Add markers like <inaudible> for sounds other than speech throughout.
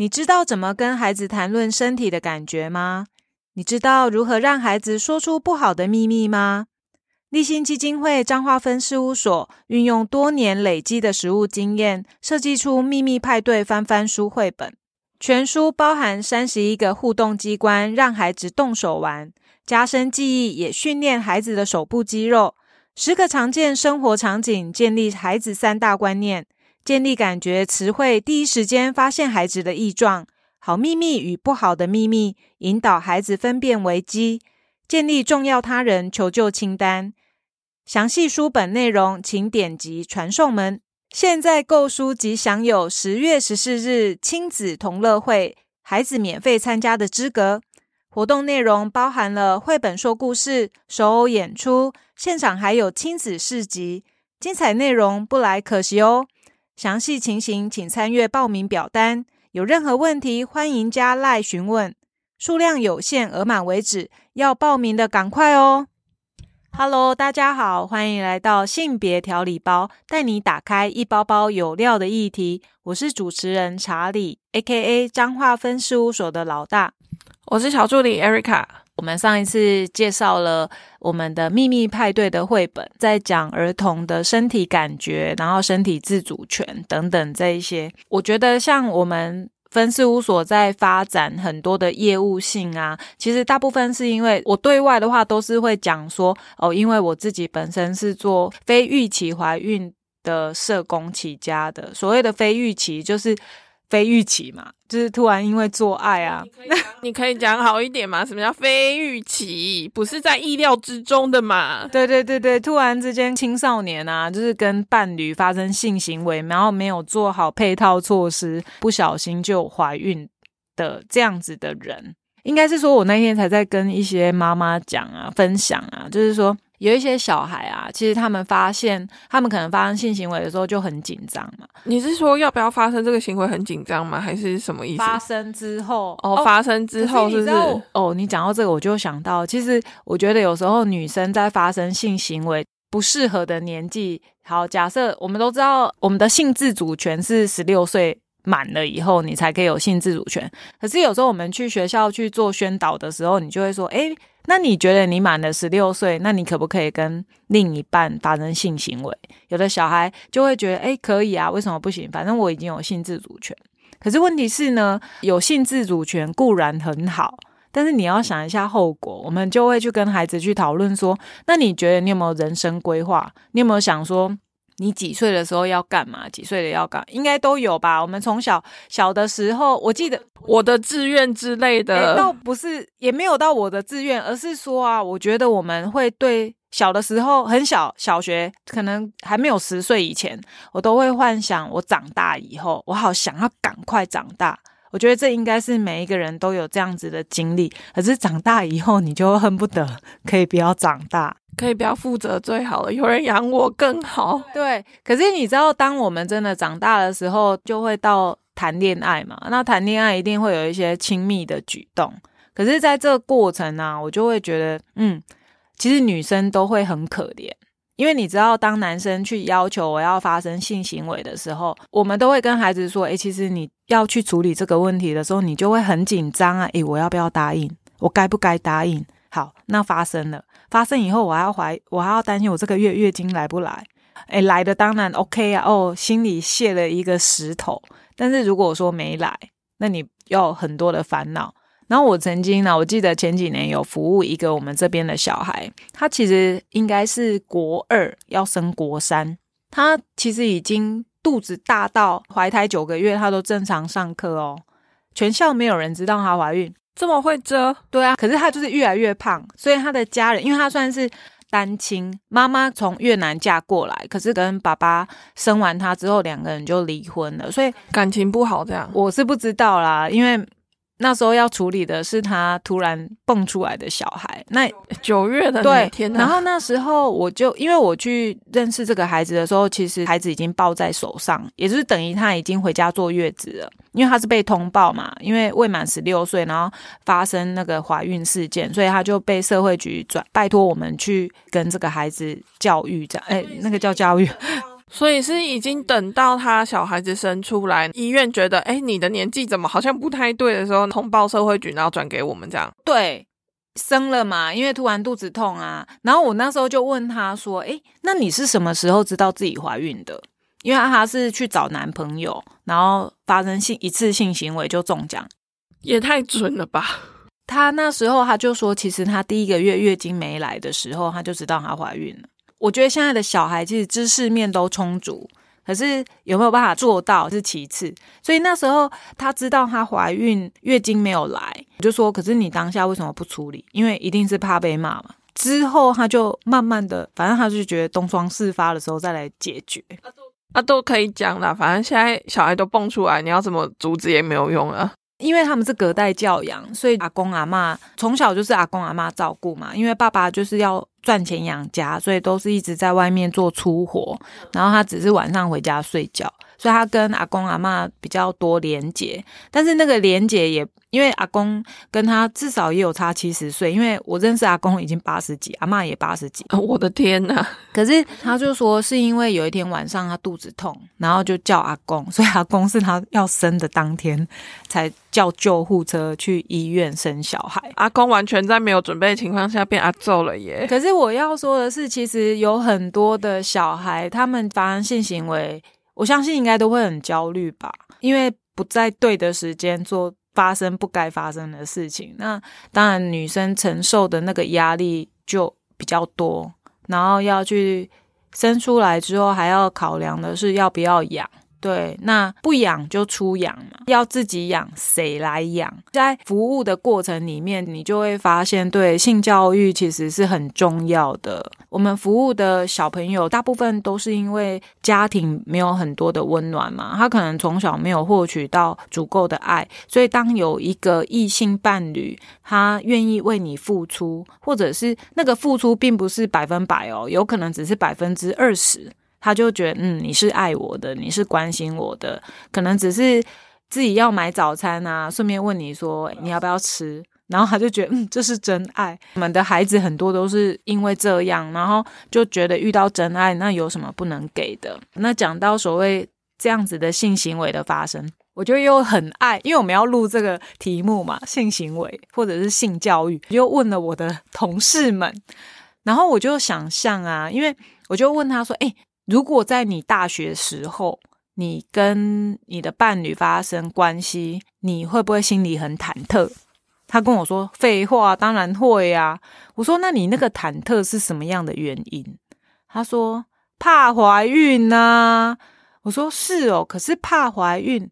你知道怎么跟孩子谈论身体的感觉吗？你知道如何让孩子说出不好的秘密吗？立新基金会彰化分事务所运用多年累积的实务经验，设计出《秘密派对翻翻书》绘本。全书包含三十一个互动机关，让孩子动手玩，加深记忆，也训练孩子的手部肌肉。十个常见生活场景，建立孩子三大观念。建立感觉词汇，第一时间发现孩子的异状，好秘密与不好的秘密，引导孩子分辨危机。建立重要他人求救清单。详细书本内容，请点击传送门。现在购书即享有十月十四日亲子同乐会，孩子免费参加的资格。活动内容包含了绘本说故事、手偶演出，现场还有亲子市集，精彩内容不来可惜哦。详细情形请参阅报名表单。有任何问题，欢迎加赖询问。数量有限，额满为止。要报名的赶快哦！Hello，大家好，欢迎来到性别调理包，带你打开一包包有料的议题。我是主持人查理，A.K.A. 彰化分事务所的老大。我是小助理 Erica。我们上一次介绍了我们的秘密派对的绘本，在讲儿童的身体感觉，然后身体自主权等等这一些。我觉得像我们分事务所在发展很多的业务性啊，其实大部分是因为我对外的话都是会讲说哦，因为我自己本身是做非预期怀孕的社工起家的。所谓的非预期就是。非预期嘛，就是突然因为做爱啊，<laughs> 你可以讲好一点嘛？什么叫非预期？不是在意料之中的嘛？对对对对，突然之间青少年啊，就是跟伴侣发生性行为，然后没有做好配套措施，不小心就怀孕的这样子的人，应该是说我那天才在跟一些妈妈讲啊，分享啊，就是说。有一些小孩啊，其实他们发现他们可能发生性行为的时候就很紧张嘛。你是说要不要发生这个行为很紧张吗？还是什么意思？发生之后哦，发生之后是不是？哦，你讲到这个，我就想到，其实我觉得有时候女生在发生性行为不适合的年纪，好，假设我们都知道我们的性自主权是十六岁满了以后，你才可以有性自主权。可是有时候我们去学校去做宣导的时候，你就会说，哎。那你觉得你满了十六岁，那你可不可以跟另一半发生性行为？有的小孩就会觉得，哎，可以啊，为什么不行？反正我已经有性自主权。可是问题是呢，有性自主权固然很好，但是你要想一下后果。我们就会去跟孩子去讨论说，那你觉得你有没有人生规划？你有没有想说？你几岁的时候要干嘛？几岁的要干，应该都有吧。我们从小小的时候，我记得我的志愿之类的，倒不是，也没有到我的志愿，而是说啊，我觉得我们会对小的时候很小，小学可能还没有十岁以前，我都会幻想我长大以后，我好想要赶快长大。我觉得这应该是每一个人都有这样子的经历，可是长大以后，你就恨不得可以不要长大。可以不要负责最好了，有人养我更好。对，可是你知道，当我们真的长大的时候，就会到谈恋爱嘛。那谈恋爱一定会有一些亲密的举动，可是在这个过程呢，我就会觉得，嗯，其实女生都会很可怜，因为你知道，当男生去要求我要发生性行为的时候，我们都会跟孩子说，诶，其实你要去处理这个问题的时候，你就会很紧张啊，诶，我要不要答应？我该不该答应？好，那发生了。发生以后，我还要怀，我还要担心我这个月月经来不来？哎，来的当然 OK 啊，哦，心里卸了一个石头。但是如果说没来，那你要很多的烦恼。然后我曾经呢，我记得前几年有服务一个我们这边的小孩，他其实应该是国二要升国三，他其实已经肚子大到怀胎九个月，他都正常上课哦，全校没有人知道她怀孕。这么会遮，对啊，可是他就是越来越胖，所以他的家人，因为他算是单亲，妈妈从越南嫁过来，可是跟爸爸生完他之后，两个人就离婚了，所以感情不好。这样我是不知道啦，因为。那时候要处理的是他突然蹦出来的小孩，那九月的对，天然后那时候我就因为我去认识这个孩子的时候，其实孩子已经抱在手上，也就是等于他已经回家坐月子了，因为他是被通报嘛，因为未满十六岁，然后发生那个怀孕事件，所以他就被社会局转拜托我们去跟这个孩子教育，这样。哎，那个叫教育。所以是已经等到他小孩子生出来，医院觉得，哎，你的年纪怎么好像不太对的时候，通报社会局，然后转给我们这样。对，生了嘛，因为突然肚子痛啊，然后我那时候就问他说，哎，那你是什么时候知道自己怀孕的？因为他是去找男朋友，然后发生性一次性行为就中奖，也太准了吧！他那时候他就说，其实他第一个月月经没来的时候，他就知道她怀孕了。我觉得现在的小孩其实知识面都充足，可是有没有办法做到是其次。所以那时候他知道他怀孕，月经没有来，我就说，可是你当下为什么不处理？因为一定是怕被骂嘛。之后他就慢慢的，反正他就觉得东窗事发的时候再来解决。啊，都可以讲了，反正现在小孩都蹦出来，你要怎么阻止也没有用了。因为他们是隔代教养，所以阿公阿妈从小就是阿公阿妈照顾嘛。因为爸爸就是要赚钱养家，所以都是一直在外面做粗活，然后他只是晚上回家睡觉，所以他跟阿公阿妈比较多连结。但是那个连结也。因为阿公跟他至少也有差七十岁，因为我认识阿公已经八十几，阿妈也八十几。<laughs> 我的天呐！可是他就说是因为有一天晚上他肚子痛，然后就叫阿公，所以阿公是他要生的当天才叫救护车去医院生小孩。阿公完全在没有准备的情况下变阿揍了耶！可是我要说的是，其实有很多的小孩，他们发生性行为，我相信应该都会很焦虑吧，因为不在对的时间做。发生不该发生的事情，那当然女生承受的那个压力就比较多，然后要去生出来之后，还要考量的是要不要养。对，那不养就出养嘛，要自己养，谁来养？在服务的过程里面，你就会发现，对性教育其实是很重要的。我们服务的小朋友，大部分都是因为家庭没有很多的温暖嘛，他可能从小没有获取到足够的爱，所以当有一个异性伴侣，他愿意为你付出，或者是那个付出并不是百分百哦，有可能只是百分之二十。他就觉得，嗯，你是爱我的，你是关心我的，可能只是自己要买早餐啊，顺便问你说你要不要吃，然后他就觉得，嗯，这是真爱。我们的孩子很多都是因为这样，然后就觉得遇到真爱，那有什么不能给的？那讲到所谓这样子的性行为的发生，我就又很爱，因为我们要录这个题目嘛，性行为或者是性教育，又问了我的同事们，然后我就想象啊，因为我就问他说，哎。如果在你大学时候，你跟你的伴侣发生关系，你会不会心里很忐忑？他跟我说：“废话，当然会啊。”我说：“那你那个忐忑是什么样的原因？”他说：“怕怀孕呐。”我说：“是哦，可是怕怀孕。”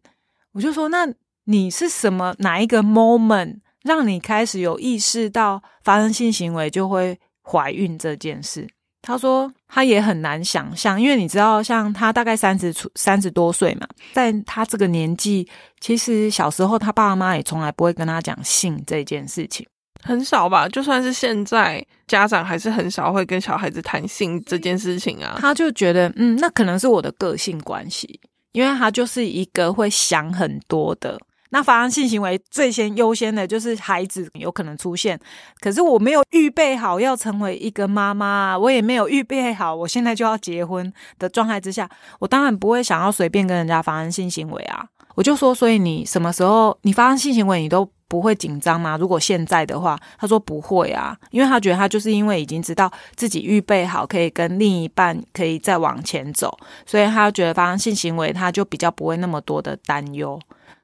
我就说：“那你是什么哪一个 moment 让你开始有意识到发生性行为就会怀孕这件事？”他说他也很难想象，因为你知道，像他大概三十出三十多岁嘛，在他这个年纪，其实小时候他爸妈也从来不会跟他讲性这件事情，很少吧。就算是现在，家长还是很少会跟小孩子谈性这件事情啊。他就觉得，嗯，那可能是我的个性关系，因为他就是一个会想很多的。那发生性行为最先优先的就是孩子有可能出现，可是我没有预备好要成为一个妈妈，我也没有预备好我现在就要结婚的状态之下，我当然不会想要随便跟人家发生性行为啊。我就说，所以你什么时候你发生性行为，你都不会紧张吗？如果现在的话，他说不会啊，因为他觉得他就是因为已经知道自己预备好可以跟另一半可以再往前走，所以他觉得发生性行为他就比较不会那么多的担忧。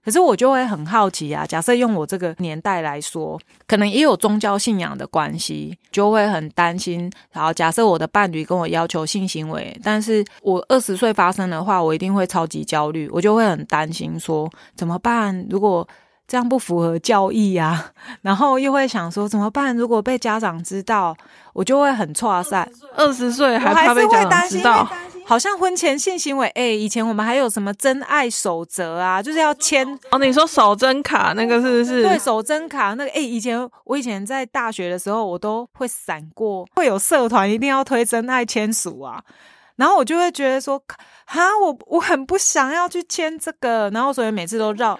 可是我就会很好奇啊，假设用我这个年代来说，可能也有宗教信仰的关系，就会很担心。然后假设我的伴侣跟我要求性行为，但是我二十岁发生的话，我一定会超级焦虑，我就会很担心说怎么办？如果这样不符合教义啊，<laughs> 然后又会想说怎么办？如果被家长知道，我就会很挫散。二十岁还怕被家长知道？好像婚前性行为，哎，以前我们还有什么真爱守则啊，就是要签哦。你说守贞卡那个是不是？对，守贞卡那个，哎，以前我以前在大学的时候，我都会闪过，会有社团一定要推真爱签署啊，然后我就会觉得说，哈，我我很不想要去签这个，然后所以每次都绕。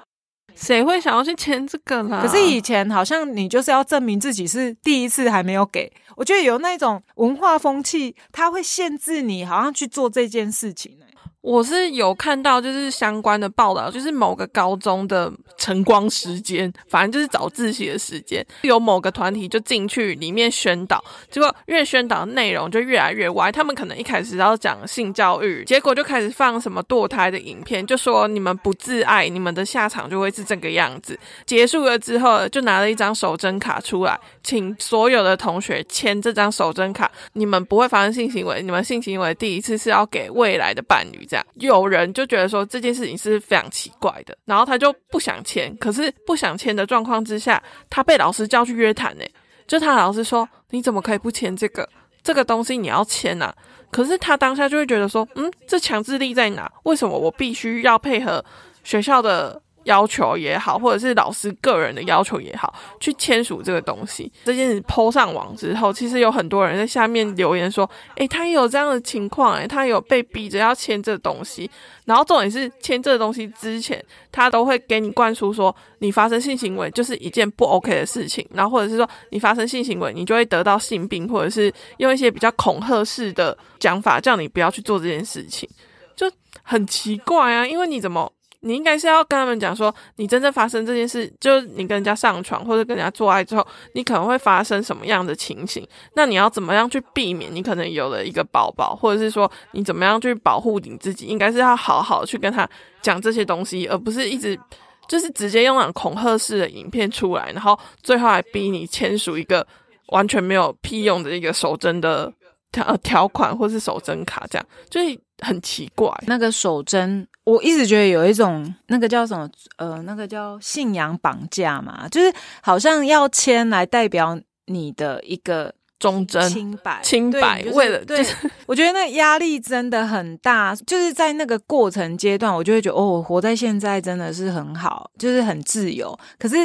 谁会想要去签这个啦？可是以前好像你就是要证明自己是第一次还没有给，我觉得有那种文化风气，它会限制你好像去做这件事情、欸。我是有看到，就是相关的报道，就是某个高中的晨光时间，反正就是早自习的时间，有某个团体就进去里面宣导，结果越宣导内容就越来越歪。他们可能一开始要讲性教育，结果就开始放什么堕胎的影片，就说你们不自爱，你们的下场就会是这个样子。结束了之后，就拿了一张手真卡出来，请所有的同学签这张手真卡，你们不会发生性行为，你们性行为第一次是要给未来的伴侣。有人就觉得说这件事情是非常奇怪的，然后他就不想签。可是不想签的状况之下，他被老师叫去约谈呢。就他老师说：“你怎么可以不签这个？这个东西你要签呐。”可是他当下就会觉得说：“嗯，这强制力在哪？为什么我必须要配合学校的？”要求也好，或者是老师个人的要求也好，去签署这个东西。这件事抛上网之后，其实有很多人在下面留言说：“诶，他也有这样的情况，诶，他有被逼着要签这东西。然后重点是签这个东西之前，他都会给你灌输说，你发生性行为就是一件不 OK 的事情。然后或者是说，你发生性行为，你就会得到性病，或者是用一些比较恐吓式的讲法，叫你不要去做这件事情，就很奇怪啊！因为你怎么？你应该是要跟他们讲说，你真正发生这件事，就是你跟人家上床或者跟人家做爱之后，你可能会发生什么样的情形？那你要怎么样去避免？你可能有了一个宝宝，或者是说你怎么样去保护你自己？应该是要好好去跟他讲这些东西，而不是一直就是直接用那种恐吓式的影片出来，然后最后还逼你签署一个完全没有屁用的一个守贞的条条款，或是守贞卡，这样就是很奇怪。那个守贞。我一直觉得有一种那个叫什么呃，那个叫信仰绑架嘛，就是好像要签来代表你的一个忠贞、清白、清白。为了对，<laughs> 我觉得那压力真的很大。就是在那个过程阶段，我就会觉得哦，活在现在真的是很好，就是很自由。可是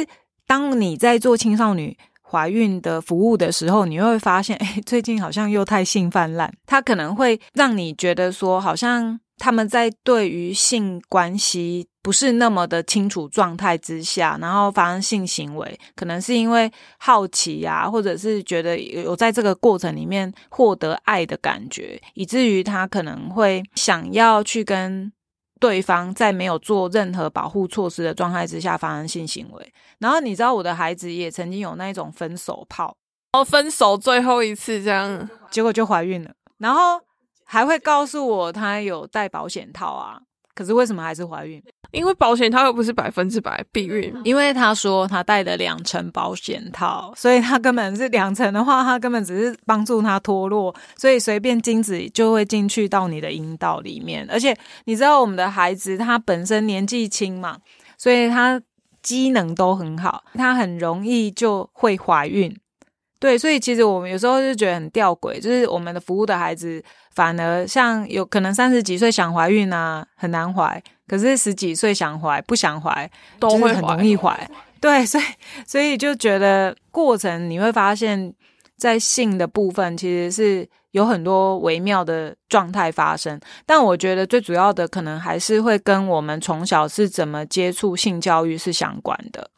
当你在做青少年怀孕的服务的时候，你会发现，哎，最近好像又太性泛滥，它可能会让你觉得说，好像。他们在对于性关系不是那么的清楚状态之下，然后发生性行为，可能是因为好奇呀，或者是觉得有在这个过程里面获得爱的感觉，以至于他可能会想要去跟对方在没有做任何保护措施的状态之下发生性行为。然后你知道我的孩子也曾经有那一种分手炮，哦，分手最后一次这样，结果就怀孕了，然后。还会告诉我她有戴保险套啊，可是为什么还是怀孕？因为保险套又不是百分之百避孕。因为他说他带了两层保险套，所以他根本是两层的话，他根本只是帮助他脱落，所以随便精子就会进去到你的阴道里面。而且你知道我们的孩子他本身年纪轻嘛，所以他机能都很好，他很容易就会怀孕。对，所以其实我们有时候就觉得很吊诡，就是我们的服务的孩子，反而像有可能三十几岁想怀孕啊，很难怀；可是十几岁想怀不想怀，都会很容易怀。对，所以所以就觉得过程你会发现，在性的部分其实是有很多微妙的状态发生，但我觉得最主要的可能还是会跟我们从小是怎么接触性教育是相关的，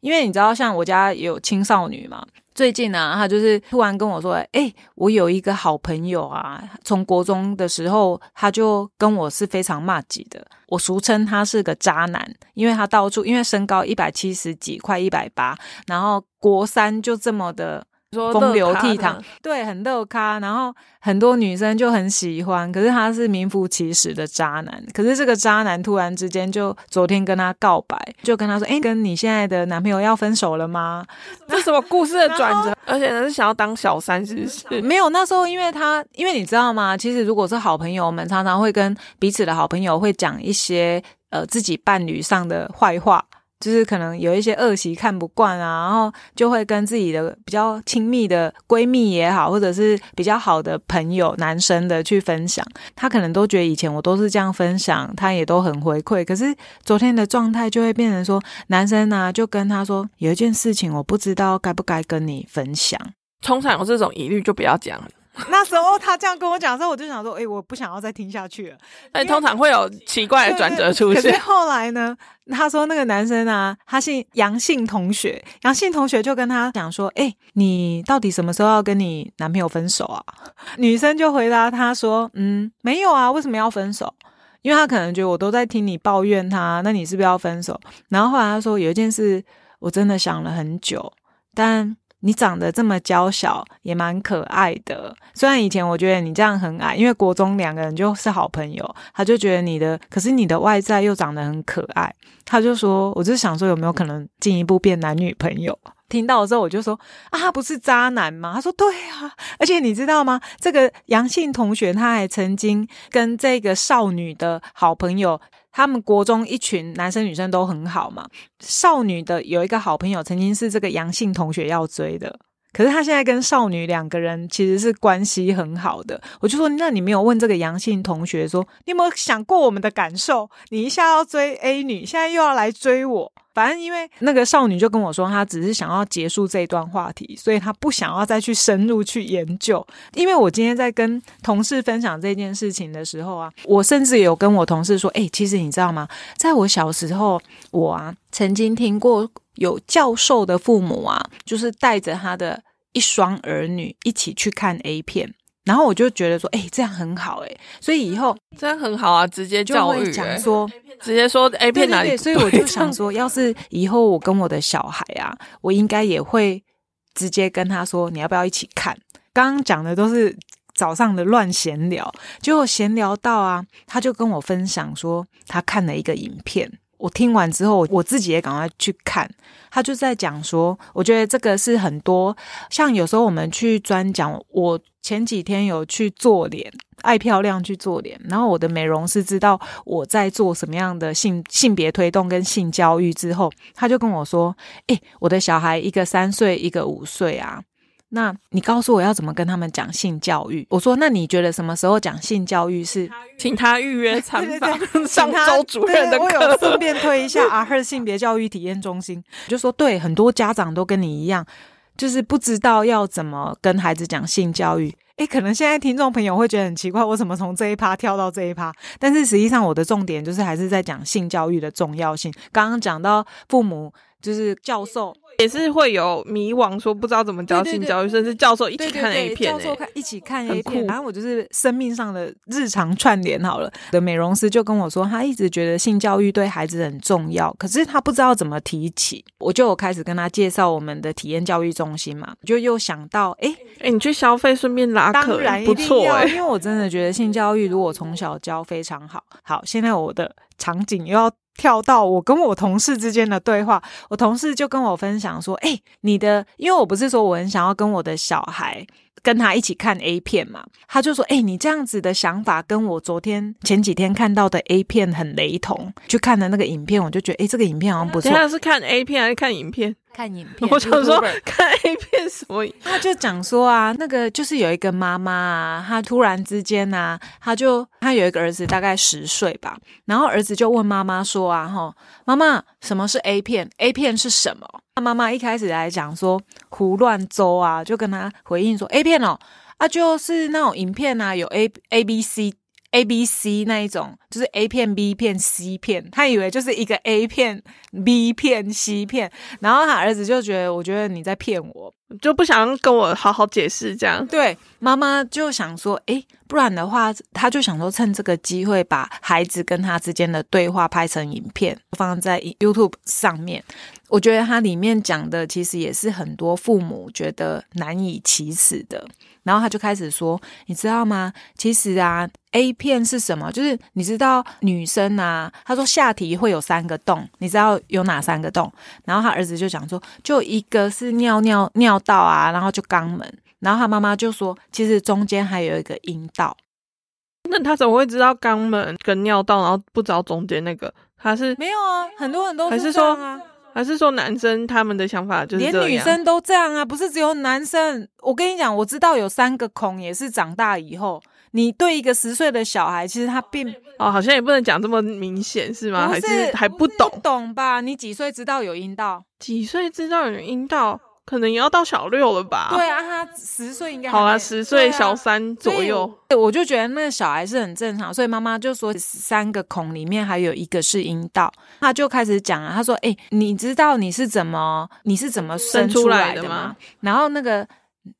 因为你知道，像我家有青少女嘛。最近呢，她就是突然跟我说：“哎，我有一个好朋友啊，从国中的时候他就跟我是非常骂级的，我俗称他是个渣男，因为他到处因为身高一百七十几，快一百八，然后国三就这么的。”风流倜傥，对，很逗咖，然后很多女生就很喜欢。可是他是名副其实的渣男。可是这个渣男突然之间就昨天跟他告白，就跟他说：“哎，跟你现在的男朋友要分手了吗？<laughs> ”这什么故事的转折？而且呢是想要当小三，是不是？<laughs> 没有，那时候因为他，因为你知道吗？其实如果是好朋友们，常常会跟彼此的好朋友会讲一些呃自己伴侣上的坏话。就是可能有一些恶习看不惯啊，然后就会跟自己的比较亲密的闺蜜也好，或者是比较好的朋友男生的去分享。他可能都觉得以前我都是这样分享，他也都很回馈。可是昨天的状态就会变成说，男生呢就跟他说有一件事情我不知道该不该跟你分享。通常有这种疑虑就不要讲了。<laughs> 那时候他这样跟我讲的时候，我就想说，哎、我不想要再听下去了。<laughs> 但通常会有奇怪的转折出可是现。后来呢，他说那个男生啊，他姓杨姓同学，杨姓同学就跟他讲说，哎、你到底什么时候要跟你男朋友分手啊？<laughs> 女生就回答他说，嗯，没有啊，为什么要分手？因为他可能觉得我都在听你抱怨他，那你是不是要分手？然后后来他说有一件事我真的想了很久，但你长得这么娇小，也蛮可爱的。虽然以前我觉得你这样很矮，因为国中两个人就是好朋友，他就觉得你的，可是你的外在又长得很可爱，他就说，我就想说有没有可能进一步变男女朋友。听到的时候，我就说啊，不是渣男吗？他说对啊，而且你知道吗？这个杨姓同学他还曾经跟这个少女的好朋友，他们国中一群男生女生都很好嘛。少女的有一个好朋友，曾经是这个杨姓同学要追的。可是他现在跟少女两个人其实是关系很好的，我就说，那你没有问这个杨姓同学说，你有没有想过我们的感受？你一下要追 A 女，现在又要来追我，反正因为那个少女就跟我说，她只是想要结束这一段话题，所以她不想要再去深入去研究。因为我今天在跟同事分享这件事情的时候啊，我甚至有跟我同事说，哎、其实你知道吗？在我小时候，我啊曾经听过有教授的父母啊，就是带着他的一双儿女一起去看 A 片。然后我就觉得说，哎、这样很好、哎，所以以后这样很好啊，直接就教育、会讲欸，说，直接说 A 对片哪里所以我就想说，要是以后我跟我的小孩啊，我应该也会直接跟他说，你要不要一起看？刚刚讲的都是早上的乱闲聊，结果闲聊到啊，他就跟我分享说，他看了一个影片。我听完之后，我自己也赶快去看。他就在讲说，我觉得这个是很多，像有时候我们去专讲，我前几天有去做脸，爱漂亮去做脸，然后我的美容师知道我在做什么样的性性别推动跟性教育之后，他就跟我说：“诶、我的小孩一个三岁，一个五岁啊。”那你告诉我要怎么跟他们讲性教育？我说，那你觉得什么时候讲性教育是请他预约参 <laughs> 对访 <laughs> 上他周主任的课我有顺。便推一下阿赫性别教育体验中心，就说对，很多家长都跟你一样，就是不知道要怎么跟孩子讲性教育。诶，可能现在听众朋友会觉得很奇怪，我怎么从这一趴跳到这一趴？但是实际上我的重点就是还是在讲性教育的重要性。刚刚讲到父母就是教授，也是会有迷惘，说不知道怎么教性教育，甚至教授一起看 A 对，片、教授欸，看一起看很 A 片，酷然后我就是生命上的日常串联好了。的美容师就跟我说，他一直觉得性教育对孩子很重要，可是他不知道怎么提起。我就有开始跟他介绍我们的体验教育中心嘛，就又想到，诶，哎、你去消费顺便拉当客，然一定不错哎、因为我真的觉得性教育如果从小教非常好。好，现在我的场景又要跳到我跟我同事之间的对话，我同事就跟我分享说：“哎、你的，因为我不是说我很想要跟我的小孩。”跟他一起看 A 片嘛，他就说：“哎、你这样子的想法跟我昨天前几天看到的 A 片很雷同。去看的那个影片，我就觉得，哎、这个影片好像不错等一。下是看 A 片还是看影片？看影片，我想说看 A 片什么？他就讲说啊，那个就是有一个妈妈啊，她突然之间啊，她就她有一个儿子，大概十岁吧，然后儿子就问妈妈说啊，哈，妈妈，什么是 A 片？A 片是什么？他妈妈一开始来讲说胡乱诌啊，就跟他回应说 A 片哦，啊就是那种影片啊，有 A A B C。A、B、C 那一种，就是 A 片、B 片、C 片，他以为就是一个 A 片、B 片、C 片，然后他儿子就觉得，我觉得你在骗我，就不想跟我好好解释这样。对，妈妈就想说，诶，不然的话，他就想说趁这个机会把孩子跟他之间的对话拍成影片，放在 YouTube 上面。我觉得它里面讲的其实也是很多父母觉得难以启齿的。然后他就开始说，你知道吗？其实啊，A 片是什么？就是你知道女生啊，他说下体会有三个洞，你知道有哪三个洞？然后他儿子就讲说，就一个是尿尿尿道啊，然后就肛门。然后他妈妈就说，其实中间还有一个阴道。那他怎么会知道肛门跟尿道，然后不知道中间那个？他是没有啊，很多人都还是说啊，还是说男生他们的想法就是连？女生都这样啊，不是只有男生。我跟你讲，我知道有三个孔，也是长大以后，你对一个十岁的小孩，其实他并哦，好像也不能讲这么明显是吗？还是还不懂？懂吧？你几岁知道有阴道？几岁知道有阴道？可能也要到小六了吧？对啊，他十岁应该好了，啦，十岁小三左右。我我就觉得那个小孩是很正常，所以妈妈就说三个孔里面还有一个是阴道，他就开始讲啊，他说：“哎、你知道你是怎么你是怎么生生出出来的吗来的吗？”然后那个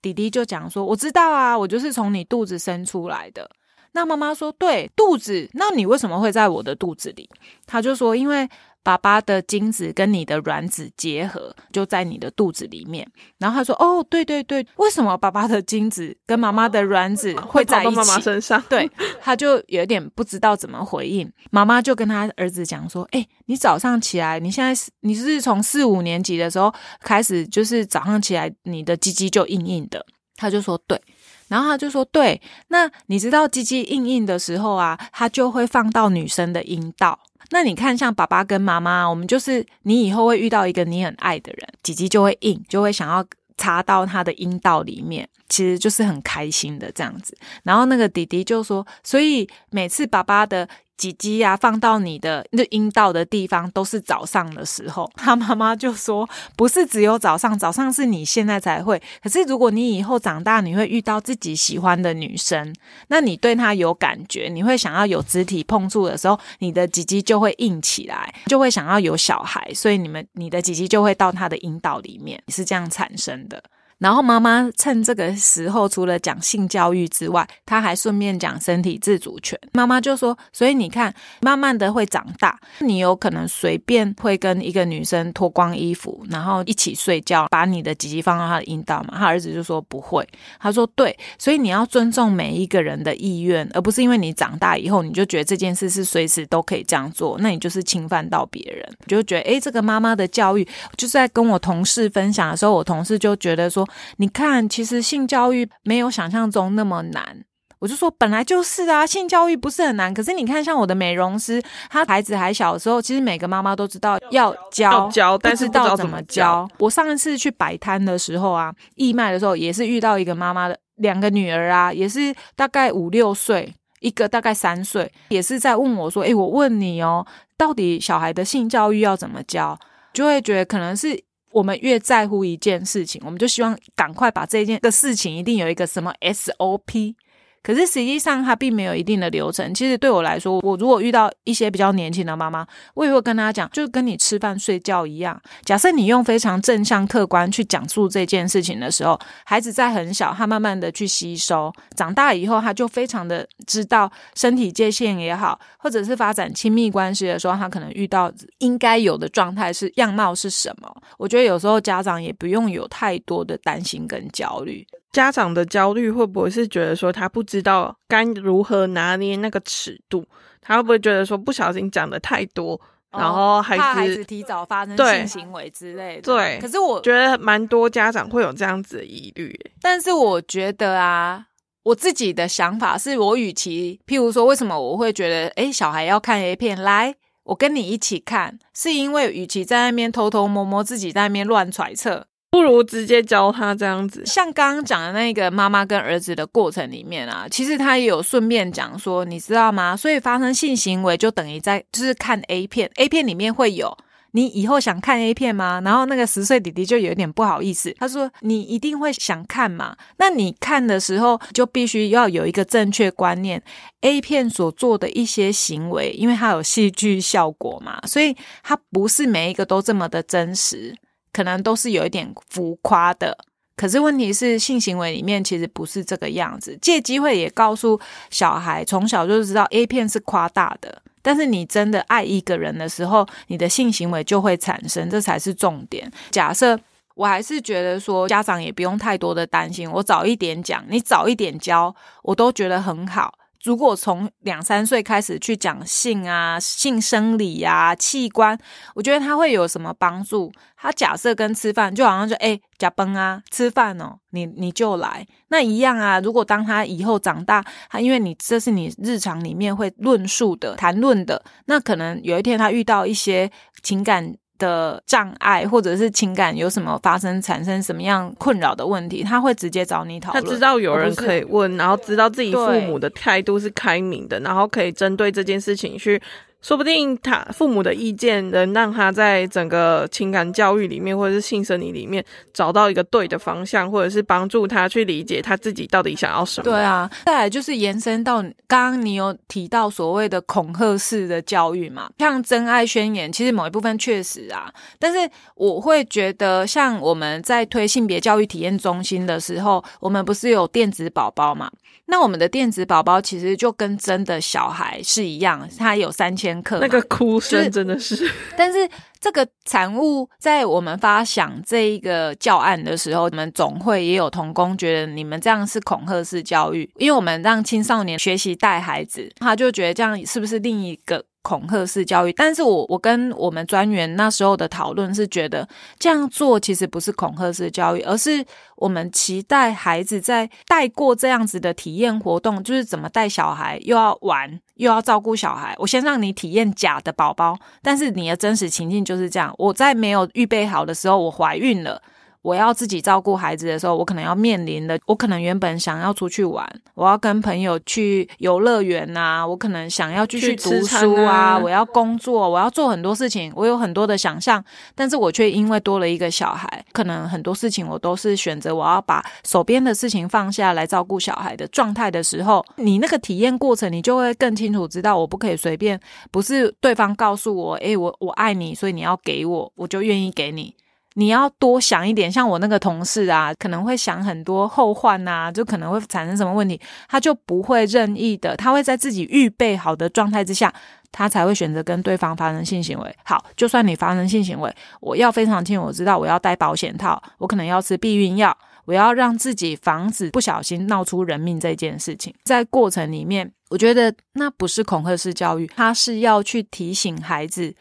弟弟就讲说：“我知道啊，我就是从你肚子生出来的。”那妈妈说：“对，肚子，那你为什么会在我的肚子里？”他就说：“因为爸爸的精子跟你的卵子结合，就在你的肚子里面。”然后他说：“哦，对对对，为什么爸爸的精子跟妈妈的卵子会在一起？”跑到妈妈身上，对，他就有点不知道怎么回应。妈妈就跟他儿子讲说：“哎、你早上起来，你现在是你是从四五年级的时候开始，就是早上起来你的鸡鸡就硬硬的。”他就说：“对。”然后他就说：“对，那你知道鸡鸡硬硬的时候啊，它就会放到女生的阴道。那你看，像爸爸跟妈妈，我们就是你以后会遇到一个你很爱的人，姐姐就会硬，就会想要插到他的阴道里面，其实就是很开心的这样子。然后那个弟弟就说，所以每次爸爸的鸡鸡呀放到你的那阴道的地方，都是早上的时候。他妈妈就说，不是只有早上，早上是你现在才会。可是如果你以后长大，你会遇到自己喜欢的女生，那你对她有感觉，你会想要有肢体碰触的时候，你的鸡鸡就会硬起来，就会想要有小孩，所以你们你的鸡鸡就会到她的阴道里面，是这样产生的。然后妈妈趁这个时候，除了讲性教育之外，她还顺便讲身体自主权。妈妈就说：“所以你看，慢慢的会长大，你有可能随便会跟一个女生脱光衣服，然后一起睡觉，把你的鸡鸡放到她的阴道嘛。”他儿子就说：“不会。”他说：“对，所以你要尊重每一个人的意愿，而不是因为你长大以后你就觉得这件事是随时都可以这样做，那你就是侵犯到别人。”就觉得，诶，这个妈妈的教育，就是在跟我同事分享的时候，我同事就觉得说。你看，其实性教育没有想象中那么难。我就说，本来就是啊，性教育不是很难。可是你看，像我的美容师，他孩子还小的时候，其实每个妈妈都知道要教，要教但是不知道道怎么教教。我上一次去摆摊的时候啊，义卖的时候，也是遇到一个妈妈的两个女儿啊，也是大概五六岁，一个大概三岁，也是在问我说：“诶，我问你哦，到底小孩的性教育要怎么教？”就会觉得可能是。我们越在乎一件事情，我们就希望赶快把这件的事情一定有一个什么 SOP。可是实际上它并没有一定的流程。其实对我来说，我如果遇到一些比较年轻的妈妈，我也会跟她讲，就跟你吃饭睡觉一样。假设你用非常正向客观去讲述这件事情的时候，孩子在很小，他慢慢的去吸收，长大以后他就非常的知道身体界限也好，或者是发展亲密关系的时候，他可能遇到应该有的状态是样貌是什么。我觉得有时候家长也不用有太多的担心跟焦虑。家长的焦虑会不会是觉得说他不知道该如何拿捏那个尺度？他会不会觉得说不小心讲的太多，然后孩怕孩子子提早发生性行为之类的。对可是我觉得蛮多家长会有这样子的疑虑？但是我觉得啊，我自己的想法是我与其，譬如说，为什么我会觉得，诶，小孩要看 A 片，来，我跟你一起看，是因为与其在那边偷偷摸摸，自己在那边乱揣测，不如直接教他这样子。像刚刚讲的那个妈妈跟儿子的过程里面啊，其实他也有顺便讲说，你知道吗？所以发生性行为就等于在就是看 A 片，A 片里面会有。你以后想看 A 片吗？然后那个十岁弟弟就有点不好意思，他说：“你一定会想看嘛？那你看的时候就必须要有一个正确观念，A 片所做的一些行为，因为它有戏剧效果嘛，所以它不是每一个都这么的真实，可能都是有一点浮夸的。可是问题是，性行为里面其实不是这个样子。借机会也告诉小孩，从小就知道 A 片是夸大的。但是你真的爱一个人的时候，你的性行为就会产生，这才是重点。假设我还是觉得说，家长也不用太多的担心，我早一点讲，你早一点教，我都觉得很好。如果从两三岁开始去讲性啊、性生理啊、器官，我觉得他会有什么帮助？他假设跟吃饭就好像就哎，加崩啊，吃饭哦，你你就来，那一样啊。如果当他以后长大，他因为你这是你日常里面会论述的、谈论的，那可能有一天他遇到一些情感。的障碍，或者是情感有什么发生、产生什么样困扰的问题，他会直接找你讨论。他知道有人可以问，然后知道自己父母的态度是开明的，然后可以针对这件事情去说不定他父母的意见能让他在整个情感教育里面，或者是性生理里面找到一个对的方向，或者是帮助他去理解他自己到底想要什么。对啊，再来就是延伸到刚刚你有提到所谓的恐吓式的教育嘛，像真爱宣言，其实某一部分确实啊，但是我会觉得，像我们在推性别教育体验中心的时候，我们不是有电子宝宝嘛？那我们的电子宝宝其实就跟真的小孩是一样，它有三千克，那个哭声真的是。<laughs> 但是这个产物在我们发想这一个教案的时候，我们总会也有童工觉得你们这样是恐吓式教育，因为我们让青少年学习带孩子，他就觉得这样是不是另一个？恐吓式教育，但是我我跟我们专员那时候的讨论是觉得这样做其实不是恐吓式教育，而是我们期待孩子在带过这样子的体验活动，就是怎么带小孩，又要玩又要照顾小孩。我先让你体验假的宝宝，但是你的真实情境就是这样。我在没有预备好的时候，我怀孕了。我要自己照顾孩子的时候，我可能要面临的，我可能原本想要出去玩，我要跟朋友去游乐园呐，我可能想要继续读书啊，我要工作，我要做很多事情，我有很多的想象，但是我却因为多了一个小孩，可能很多事情我都是选择我要把手边的事情放下来照顾小孩的状态的时候，你那个体验过程，你就会更清楚知道，我不可以随便，不是对方告诉我，诶，我我爱你，所以你要给我，我就愿意给你。你要多想一点，像我那个同事啊，可能会想很多后患呐，就可能会产生什么问题，他就不会任意的，他会在自己预备好的状态之下，他才会选择跟对方发生性行为。好，就算你发生性行为，我要非常清楚，我知道我要戴保险套，我可能要吃避孕药，我要让自己防止不小心闹出人命这件事情。在过程里面，我觉得那不是恐吓式教育，他是要去提醒孩子。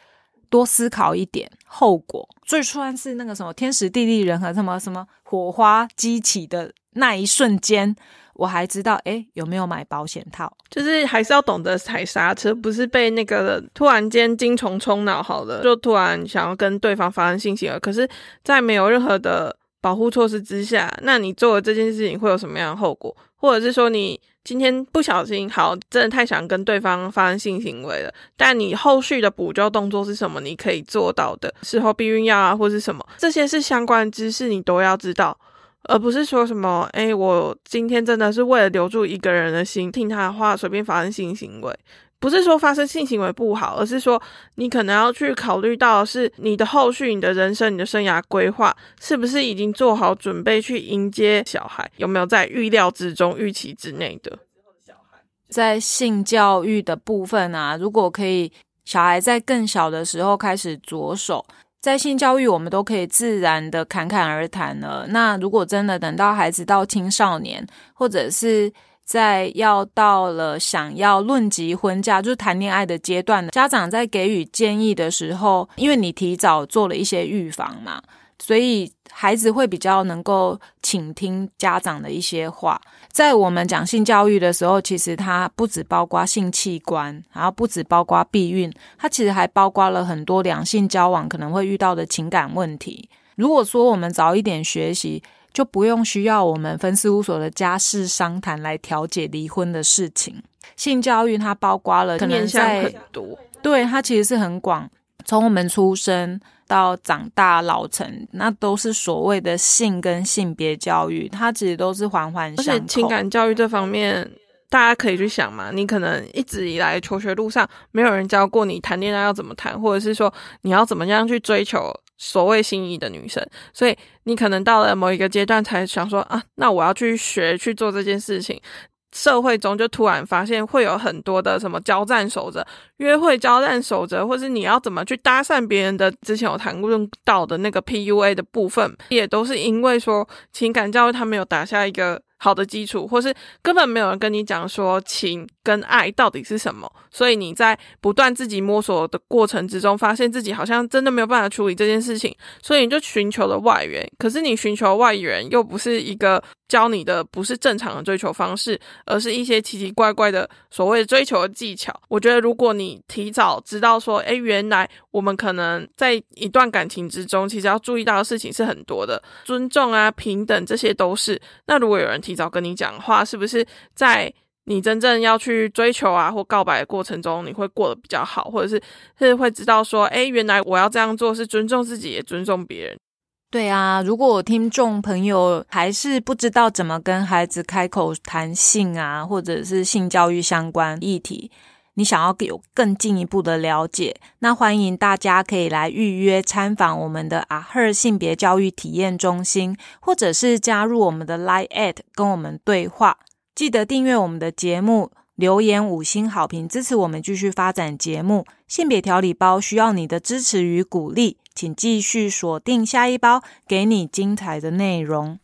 多思考一点后果，最算是那个什么天时地利人和，什么什么火花激起的那一瞬间，我还知道哎有没有买保险套，就是还是要懂得踩刹车，不是被那个突然间精虫冲脑好了，就突然想要跟对方发生性行为，可是，在没有任何的保护措施之下，那你做了这件事情会有什么样的后果？或者是说你今天不小心好，真的太想跟对方发生性行为了，但你后续的补救动作是什么？你可以做到的，事后避孕药啊，或是什么，这些是相关知识，你都要知道，而不是说什么，哎，我今天真的是为了留住一个人的心，听他的话，随便发生性行为。不是说发生性行为不好，而是说你可能要去考虑到是你的后续、你的人生、你的生涯规划是不是已经做好准备去迎接小孩，有没有在预料之中、预期之内的？在性教育的部分啊，如果可以，小孩在更小的时候开始着手，在性教育，我们都可以自然的侃侃而谈了。那如果真的等到孩子到青少年，或者是在要到了想要论及婚嫁，就是谈恋爱的阶段，家长在给予建议的时候，因为你提早做了一些预防嘛，所以孩子会比较能够倾听家长的一些话。在我们讲性教育的时候，其实它不只包括性器官，然后不只包括避孕，它其实还包括了很多两性交往可能会遇到的情感问题。如果说我们早一点学习，就不用需要我们分事务所的家事商谈来调解离婚的事情。性教育它包括了可能在很多，对它其实是很广，从我们出生到长大老成，那都是所谓的性跟性别教育，它其实都是环环相扣。情感教育这方面，大家可以去想嘛，你可能一直以来求学路上没有人教过你谈恋爱要怎么谈，或者是说你要怎么样去追求。所谓心仪的女生，所以你可能到了某一个阶段才想说啊，那我要去学去做这件事情。社会中就突然发现会有很多的什么交战守则、约会交战守则，或是你要怎么去搭讪别人的。之前有谈论到的那个 PUA 的部分，也都是因为说情感教育他没有打下一个。好的基础，或是根本没有人跟你讲说情跟爱到底是什么，所以你在不断自己摸索的过程之中，发现自己好像真的没有办法处理这件事情，所以你就寻求了外援。可是你寻求外援又不是一个教你的，不是正常的追求方式，而是一些奇奇怪怪的所谓追求的技巧。我觉得如果你提早知道说，哎，原来我们可能在一段感情之中，其实要注意到的事情是很多的，尊重啊、平等，这些都是。那如果有人。提早跟你讲话，是不是在你真正要去追求啊或告白的过程中，你会过得比较好，或者是是会知道说，哎，原来我要这样做是尊重自己，也尊重别人。对啊，如果听众朋友还是不知道怎么跟孩子开口谈性啊，或者是性教育相关议题，你想要有更进一步的了解，那欢迎大家可以来预约参访我们的阿赫性别教育体验中心，或者是加入我们的 Line at 跟我们对话。记得订阅我们的节目。留言五星好评，支持我们继续发展节目。性别调理包需要你的支持与鼓励，请继续锁定下一包，给你精彩的内容。